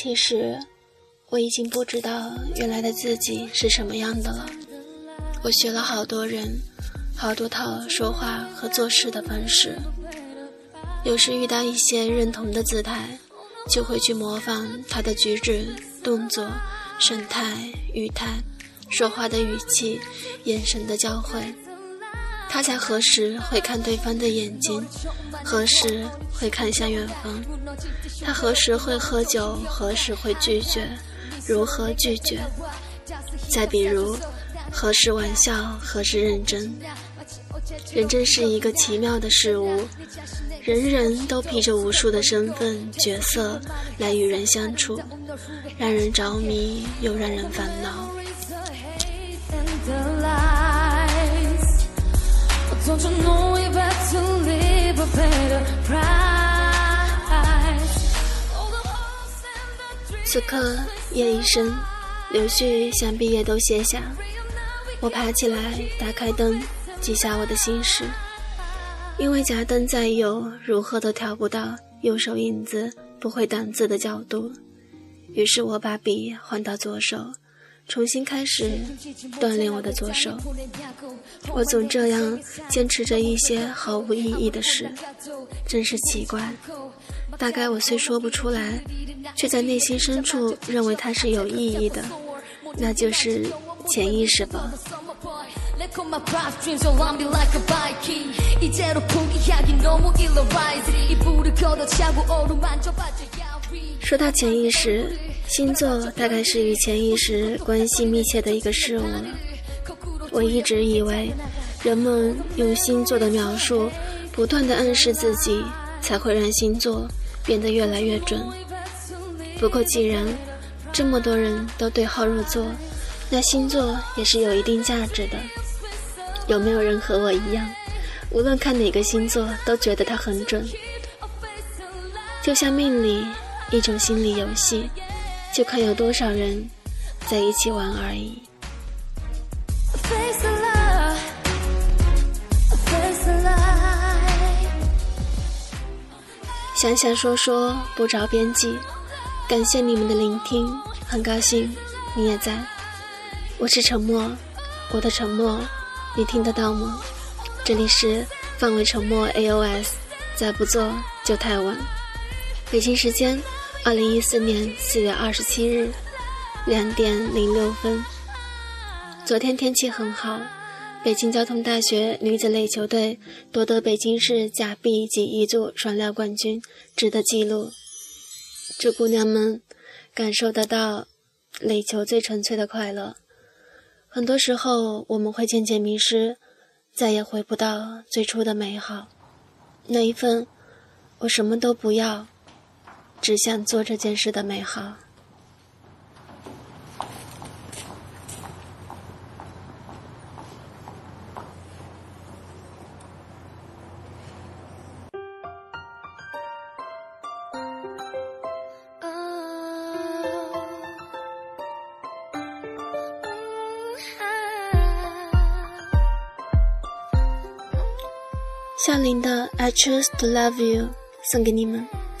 其实，我已经不知道原来的自己是什么样的了。我学了好多人，好多套说话和做事的方式。有时遇到一些认同的姿态，就会去模仿他的举止、动作、神态、语态、说话的语气、眼神的交汇。他在何时会看对方的眼睛？何时会看向远方？他何时会喝酒？何时会拒绝？如何拒绝？再比如，何时玩笑？何时认真？人真是一个奇妙的事物，人人都披着无数的身份角色来与人相处，让人着迷又让人烦恼。此刻夜已深，柳絮想必也都歇下。我爬起来，打开灯，记下我的心事。因为夹灯在右，如何都调不到右手影子不会挡字的角度，于是我把笔换到左手。重新开始锻炼我的左手，我总这样坚持着一些毫无意义的事，真是奇怪。大概我虽说不出来，却在内心深处认为它是有意义的，那就是潜意识吧。说到潜意识，星座大概是与潜意识关系密切的一个事物了。我一直以为，人们用星座的描述，不断的暗示自己，才会让星座变得越来越准。不过，既然这么多人都对号入座，那星座也是有一定价值的。有没有人和我一样，无论看哪个星座都觉得它很准？就像命理。一种心理游戏，就看有多少人在一起玩而已。想想说说不着边际，感谢你们的聆听，很高兴你也在。我是沉默，我的沉默你听得到吗？这里是范围沉默 AOS，再不做就太晚。北京时间。二零一四年四月二十七日两点零六分，昨天天气很好，北京交通大学女子垒球队夺得北京市甲 B 级一组双料冠军，值得记录。祝姑娘们感受得到垒球最纯粹的快乐。很多时候，我们会渐渐迷失，再也回不到最初的美好，那一份我什么都不要。只想做这件事的美好。夏林的《I Choose to Love You》送给你们。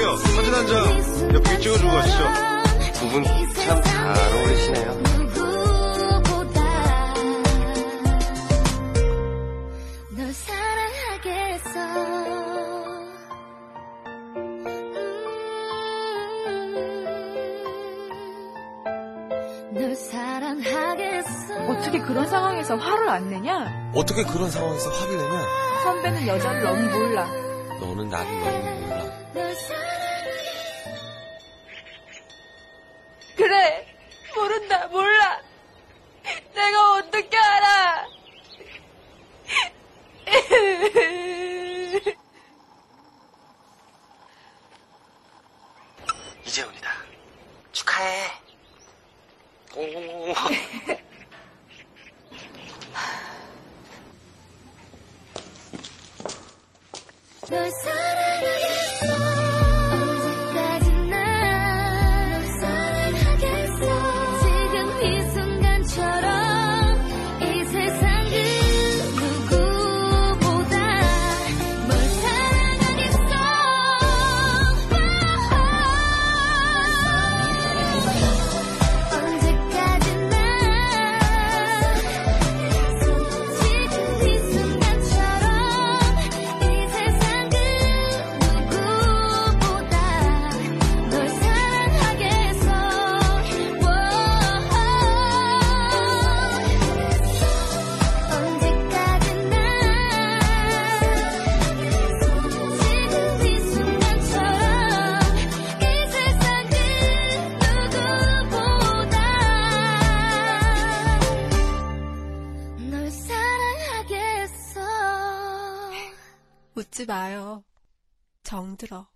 저기요, 사진 한 장 옆에 찍어주고 가시죠. 두 분 참 잘 어울리시네요. 음, 어떻게 그런 상황에서 화를 안 내냐? 어떻게 그런 상황에서 화를 내냐? 선배는 여자를 너무 몰라. 너는 나를 너무 몰라. 그래, 모른다, 몰라. 내가 어떻게 the sun. 웃지 마요. 정들어.